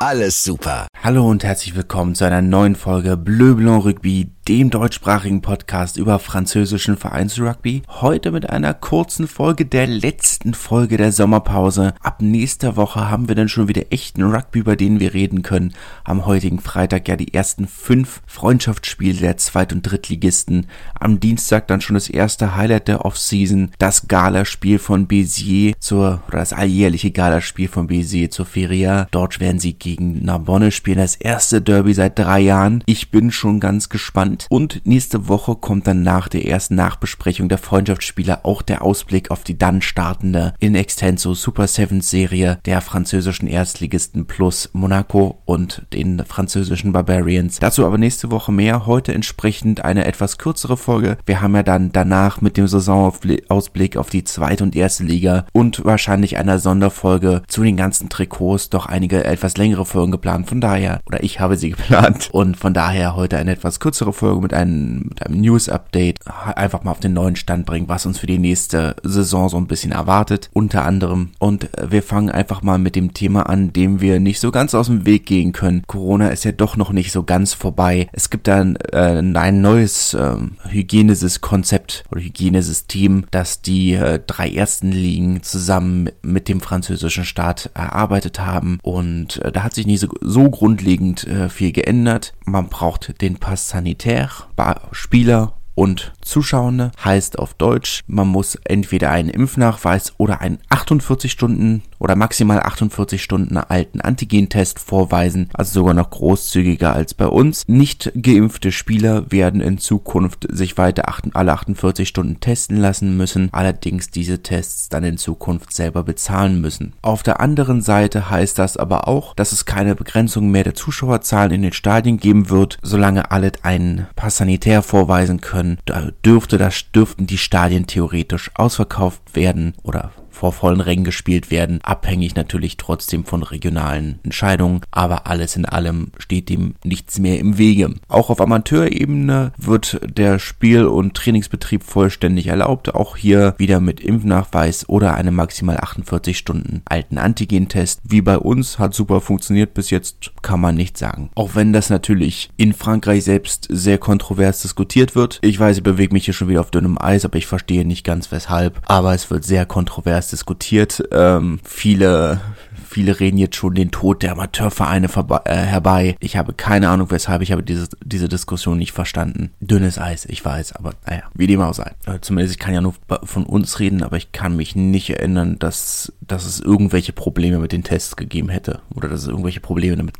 alles super. Hallo und herzlich willkommen zu einer neuen Folge Bleu Blanc Rugby, dem deutschsprachigen Podcast über französischen Vereinsrugby. Heute mit einer kurzen Folge der letzten Folge der Sommerpause. Ab nächster Woche haben wir dann schon wieder echten Rugby, über den wir reden können. Am heutigen Freitag ja die ersten fünf Freundschaftsspiele der Zweit- und Drittligisten. Am Dienstag dann schon das erste Highlight der Offseason, das Galaspiel von Béziers zur, oder das alljährliche Galaspiel von Béziers zur Feria. Dort werden sie gegen Narbonne spielen, das erste Derby seit drei Jahren. Ich bin schon ganz gespannt. Und nächste Woche kommt dann nach der ersten Nachbesprechung der Freundschaftsspiele auch der Ausblick auf die dann startende in extenso Super Sevens Serie der französischen Erstligisten plus Monaco und den französischen Barbarians. Dazu aber nächste Woche mehr. Heute entsprechend eine etwas kürzere Folge. Wir haben ja dann danach mit dem Saisonausblick auf die zweite und erste Liga und wahrscheinlich einer Sonderfolge zu den ganzen Trikots doch einige etwas längere Folgen geplant. Von daher, oder ich habe sie geplant und von daher heute eine etwas kürzere Folge mit einem, mit einem News-Update einfach mal auf den neuen Stand bringen, was uns für die nächste Saison so ein bisschen erwartet, unter anderem. Und wir fangen einfach mal mit dem Thema an, dem wir nicht so ganz aus dem Weg gehen können. Corona ist ja doch noch nicht so ganz vorbei. Es gibt dann äh, ein neues äh, Hygienesys-Konzept oder Hygienesystem, das die äh, drei ersten Ligen zusammen mit dem französischen Staat erarbeitet haben. Und äh, da hat sich nicht so, so grundlegend äh, viel geändert. Man braucht den Pass sanitär Spieler, Spieler und Zuschauende heißt auf Deutsch, man muss entweder einen Impfnachweis oder einen 48 Stunden oder maximal 48 Stunden alten Antigentest vorweisen, also sogar noch großzügiger als bei uns. Nicht geimpfte Spieler werden in Zukunft sich weiter alle 48 Stunden testen lassen müssen, allerdings diese Tests dann in Zukunft selber bezahlen müssen. Auf der anderen Seite heißt das aber auch, dass es keine Begrenzung mehr der Zuschauerzahlen in den Stadien geben wird, solange alle einen Pass sanitär vorweisen können dann dürfte das, dürften die Stadien theoretisch ausverkauft werden oder vor vollen Rängen gespielt werden, abhängig natürlich trotzdem von regionalen Entscheidungen, aber alles in allem steht dem nichts mehr im Wege. Auch auf Amateurebene wird der Spiel- und Trainingsbetrieb vollständig erlaubt, auch hier wieder mit Impfnachweis oder einem maximal 48 Stunden alten Antigentest. Wie bei uns hat super funktioniert bis jetzt, kann man nicht sagen. Auch wenn das natürlich in Frankreich selbst sehr kontrovers diskutiert wird. Ich weiß, ich bewege mich hier schon wieder auf dünnem Eis, aber ich verstehe nicht ganz weshalb. Aber es wird sehr kontrovers diskutiert. Ähm, viele, viele reden jetzt schon den Tod der Amateurvereine äh, herbei. Ich habe keine Ahnung, weshalb. Ich habe diese, diese Diskussion nicht verstanden. Dünnes Eis, ich weiß, aber naja, wie dem auch sei. Äh, zumindest, ich kann ja nur von uns reden, aber ich kann mich nicht erinnern, dass, dass es irgendwelche Probleme mit den Tests gegeben hätte. Oder dass es irgendwelche Probleme damit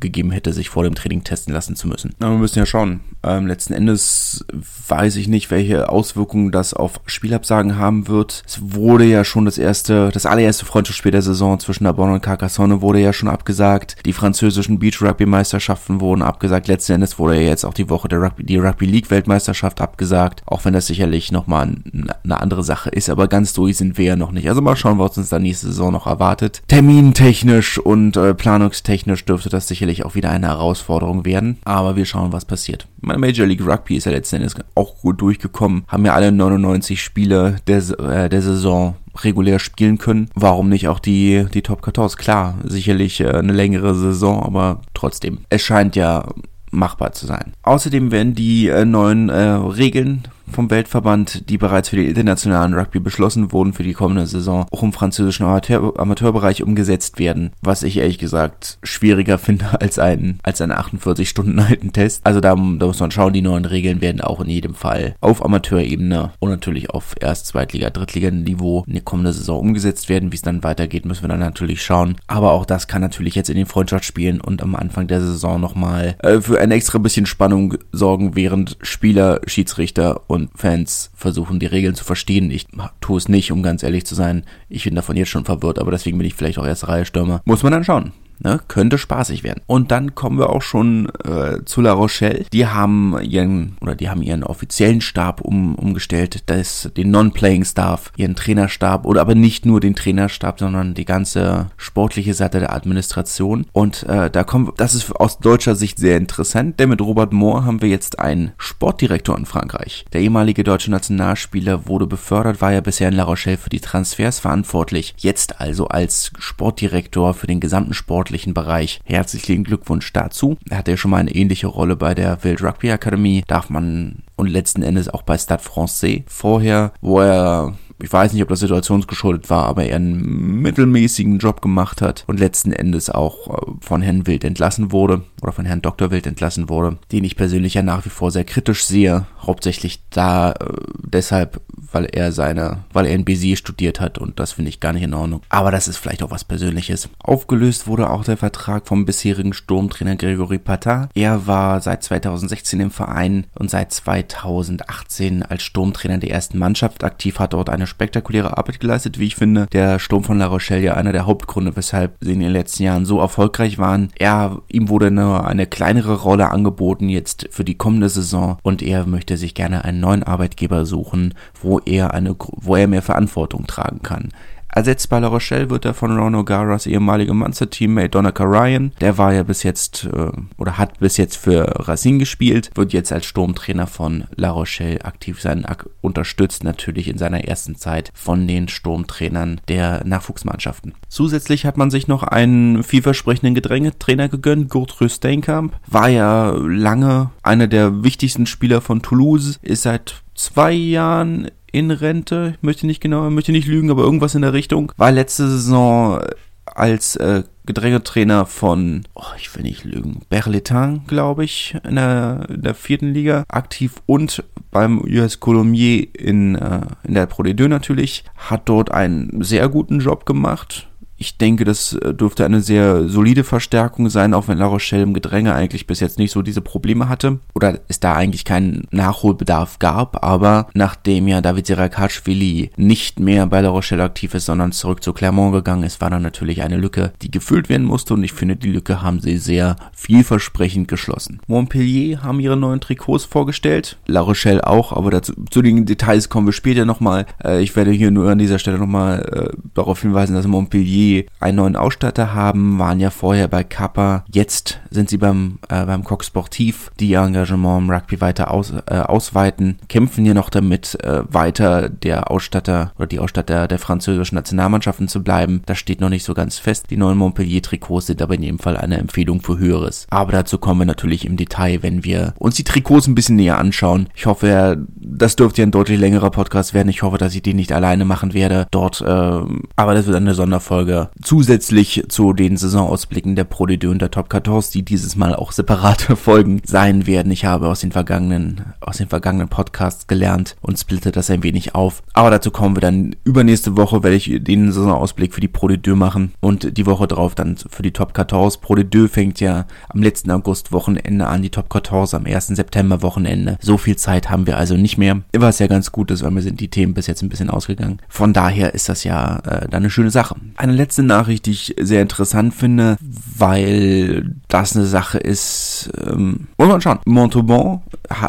gegeben hätte, sich vor dem Training testen lassen zu müssen. Aber wir müssen ja schauen. Ähm, letzten Endes weiß ich nicht, welche Auswirkungen das auf Spielabsagen haben wird. Es wurde ja schon das erste, das allererste Freundschaftsspiel der Saison zwischen Narbonne und Carcassonne wurde ja schon abgesagt. Die französischen Beach Rugby Meisterschaften wurden abgesagt. Letzten Endes wurde ja jetzt auch die Woche der Rugby, die Rugby League Weltmeisterschaft abgesagt. Auch wenn das sicherlich nochmal eine andere Sache ist. Aber ganz durch sind wir ja noch nicht. Also mal schauen, was uns dann nächste Saison noch erwartet. Termintechnisch und äh, planungstechnisch dürfte das sicherlich sicherlich auch wieder eine Herausforderung werden. Aber wir schauen, was passiert. Meine Major League Rugby ist ja letzten Endes auch gut durchgekommen. Haben ja alle 99 Spiele der, äh, der Saison regulär spielen können. Warum nicht auch die, die Top 14? Klar, sicherlich äh, eine längere Saison, aber trotzdem. Es scheint ja machbar zu sein. Außerdem werden die äh, neuen äh, Regeln vom Weltverband, die bereits für den internationalen Rugby beschlossen wurden für die kommende Saison, auch im französischen Amateur Amateurbereich umgesetzt werden, was ich ehrlich gesagt schwieriger finde als ein, als einen 48 Stunden alten Test. Also da, da muss man schauen, die neuen Regeln werden auch in jedem Fall auf Amateurebene und natürlich auf Erst-, Zweitliga-, Drittliga-Niveau in die kommende Saison umgesetzt werden. Wie es dann weitergeht, müssen wir dann natürlich schauen. Aber auch das kann natürlich jetzt in den Freundschaftsspielen und am Anfang der Saison nochmal äh, für ein extra bisschen Spannung sorgen, während Spieler, Schiedsrichter und Fans versuchen, die Regeln zu verstehen. Ich tue es nicht, um ganz ehrlich zu sein. Ich bin davon jetzt schon verwirrt, aber deswegen bin ich vielleicht auch erste Reihe Stürmer. Muss man dann schauen. Ne, könnte spaßig werden. Und dann kommen wir auch schon äh, zu La Rochelle. Die haben ihren oder die haben ihren offiziellen Stab um, umgestellt, das den Non-Playing Staff, ihren Trainerstab oder aber nicht nur den Trainerstab, sondern die ganze sportliche Seite der Administration. Und äh, da kommen, das ist aus deutscher Sicht sehr interessant, denn mit Robert Moore haben wir jetzt einen Sportdirektor in Frankreich. Der ehemalige deutsche Nationalspieler wurde befördert, war ja bisher in La Rochelle für die Transfers verantwortlich. Jetzt also als Sportdirektor für den gesamten Sport sportlichen Bereich. Herzlichen Glückwunsch dazu. Er hatte ja schon mal eine ähnliche Rolle bei der Wild Rugby Akademie. Darf man und letzten Endes auch bei Stade Francais vorher, wo er ich weiß nicht, ob das situationsgeschuldet war, aber er einen mittelmäßigen Job gemacht hat und letzten Endes auch äh, von Herrn Wild entlassen wurde oder von Herrn Dr. Wild entlassen wurde, den ich persönlich ja nach wie vor sehr kritisch sehe, hauptsächlich da äh, deshalb, weil er seine, weil er in Béziers studiert hat und das finde ich gar nicht in Ordnung. Aber das ist vielleicht auch was Persönliches. Aufgelöst wurde auch der Vertrag vom bisherigen Sturmtrainer Gregory Patin. Er war seit 2016 im Verein und seit 2018 als Sturmtrainer der ersten Mannschaft aktiv, hat dort eine spektakuläre Arbeit geleistet, wie ich finde. Der Sturm von La Rochelle ja einer der Hauptgründe, weshalb sie in den letzten Jahren so erfolgreich waren. Er, ihm wurde eine, eine kleinere Rolle angeboten jetzt für die kommende Saison und er möchte sich gerne einen neuen Arbeitgeber suchen, wo er eine, wo er mehr Verantwortung tragen kann. Ersetzt bei La Rochelle wird er von Ron O'Garas ehemaligem Monster-Teammate Donica Ryan. Der war ja bis jetzt äh, oder hat bis jetzt für Racine gespielt, wird jetzt als Sturmtrainer von La Rochelle aktiv sein, ak unterstützt natürlich in seiner ersten Zeit von den Sturmtrainern der Nachwuchsmannschaften. Zusätzlich hat man sich noch einen vielversprechenden Gedrängetrainer gegönnt, Gertrude Steinkamp. War ja lange einer der wichtigsten Spieler von Toulouse, ist seit zwei Jahren in Rente. Möchte nicht genau, möchte nicht lügen, aber irgendwas in der Richtung. War letzte Saison als äh, Gedrängetrainer von, oh, ich will nicht lügen, Berletin, glaube ich, in der, in der vierten Liga aktiv und beim US Colomier in, äh, in der Pro D2 natürlich. Hat dort einen sehr guten Job gemacht ich denke, das äh, dürfte eine sehr solide Verstärkung sein, auch wenn La Rochelle im Gedränge eigentlich bis jetzt nicht so diese Probleme hatte oder es da eigentlich keinen Nachholbedarf gab, aber nachdem ja David Sirakashvili nicht mehr bei La Rochelle aktiv ist, sondern zurück zu Clermont gegangen ist, war da natürlich eine Lücke, die gefüllt werden musste und ich finde, die Lücke haben sie sehr vielversprechend geschlossen. Montpellier haben ihre neuen Trikots vorgestellt, La Rochelle auch, aber dazu, zu den Details kommen wir später nochmal. Äh, ich werde hier nur an dieser Stelle nochmal äh, darauf hinweisen, dass Montpellier einen neuen Ausstatter haben, waren ja vorher bei Kappa. Jetzt sind sie beim, äh, beim Coq Sportiv, die ihr Engagement im Rugby weiter aus, äh, ausweiten, kämpfen hier noch damit, äh, weiter der Ausstatter oder die Ausstatter der französischen Nationalmannschaften zu bleiben. Das steht noch nicht so ganz fest. Die neuen Montpellier-Trikots sind aber in jedem Fall eine Empfehlung für Höheres. Aber dazu kommen wir natürlich im Detail, wenn wir uns die Trikots ein bisschen näher anschauen. Ich hoffe, das dürfte ja ein deutlich längerer Podcast werden. Ich hoffe, dass ich den nicht alleine machen werde dort. Äh, aber das wird eine Sonderfolge zusätzlich zu den Saisonausblicken der Pro D2 und der Top 14, die dieses Mal auch separate Folgen sein werden. Ich habe aus den vergangenen, aus den vergangenen Podcasts gelernt und splitte das ein wenig auf. Aber dazu kommen wir dann übernächste Woche, werde ich den Saisonausblick für die Pro D2 machen und die Woche drauf dann für die Top 14. Pro D2 fängt ja am letzten August Wochenende an, die Top 14 am 1. September Wochenende. So viel Zeit haben wir also nicht mehr, was ja ganz gut ist, weil mir sind die Themen bis jetzt ein bisschen ausgegangen. Von daher ist das ja äh, dann eine schöne Sache. Eine letzte Nachricht, die ich sehr interessant finde, weil das eine Sache ist, ähm, muss man schauen. Montauban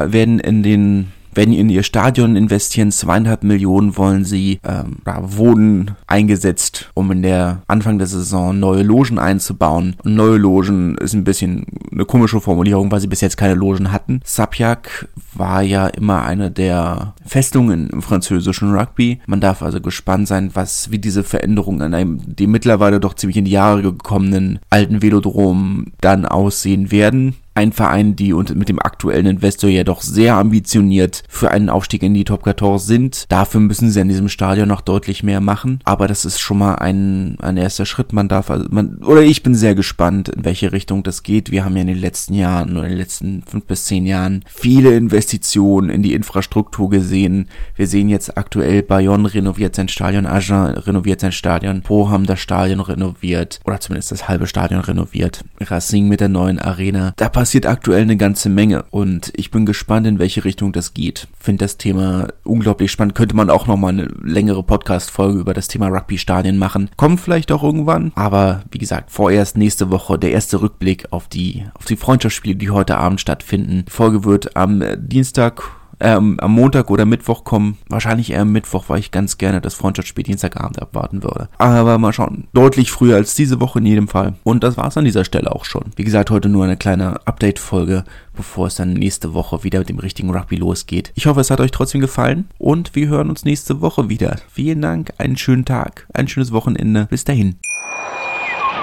werden in den wenn in ihr Stadion investieren, zweieinhalb Millionen wollen sie, ähm, wurden eingesetzt, um in der Anfang der Saison neue Logen einzubauen. Und neue Logen ist ein bisschen eine komische Formulierung, weil sie bis jetzt keine Logen hatten. Sapjak war ja immer eine der Festungen im französischen Rugby. Man darf also gespannt sein, was, wie diese Veränderungen an einem, die mittlerweile doch ziemlich in die Jahre gekommenen alten Velodrom dann aussehen werden ein Verein, die und mit dem aktuellen Investor ja doch sehr ambitioniert für einen Aufstieg in die Top 14 sind. Dafür müssen sie an diesem Stadion noch deutlich mehr machen. Aber das ist schon mal ein, ein erster Schritt. Man darf, also man, oder ich bin sehr gespannt, in welche Richtung das geht. Wir haben ja in den letzten Jahren oder in den letzten fünf bis zehn Jahren viele Investitionen in die Infrastruktur gesehen. Wir sehen jetzt aktuell Bayonne renoviert sein Stadion, Agen renoviert sein Stadion, Po haben das Stadion renoviert oder zumindest das halbe Stadion renoviert. Racing mit der neuen Arena. Da passiert aktuell eine ganze Menge und ich bin gespannt, in welche Richtung das geht. Finde das Thema unglaublich spannend. Könnte man auch nochmal eine längere Podcast-Folge über das Thema Rugby-Stadien machen. Kommt vielleicht auch irgendwann, aber wie gesagt, vorerst nächste Woche der erste Rückblick auf die, auf die Freundschaftsspiele, die heute Abend stattfinden. Die Folge wird am Dienstag ähm, am Montag oder Mittwoch kommen. Wahrscheinlich eher am Mittwoch, weil ich ganz gerne das Freundschaftsspiel Dienstagabend abwarten würde. Aber mal schauen. Deutlich früher als diese Woche in jedem Fall. Und das war's an dieser Stelle auch schon. Wie gesagt, heute nur eine kleine Update-Folge, bevor es dann nächste Woche wieder mit dem richtigen Rugby losgeht. Ich hoffe, es hat euch trotzdem gefallen und wir hören uns nächste Woche wieder. Vielen Dank, einen schönen Tag, ein schönes Wochenende. Bis dahin.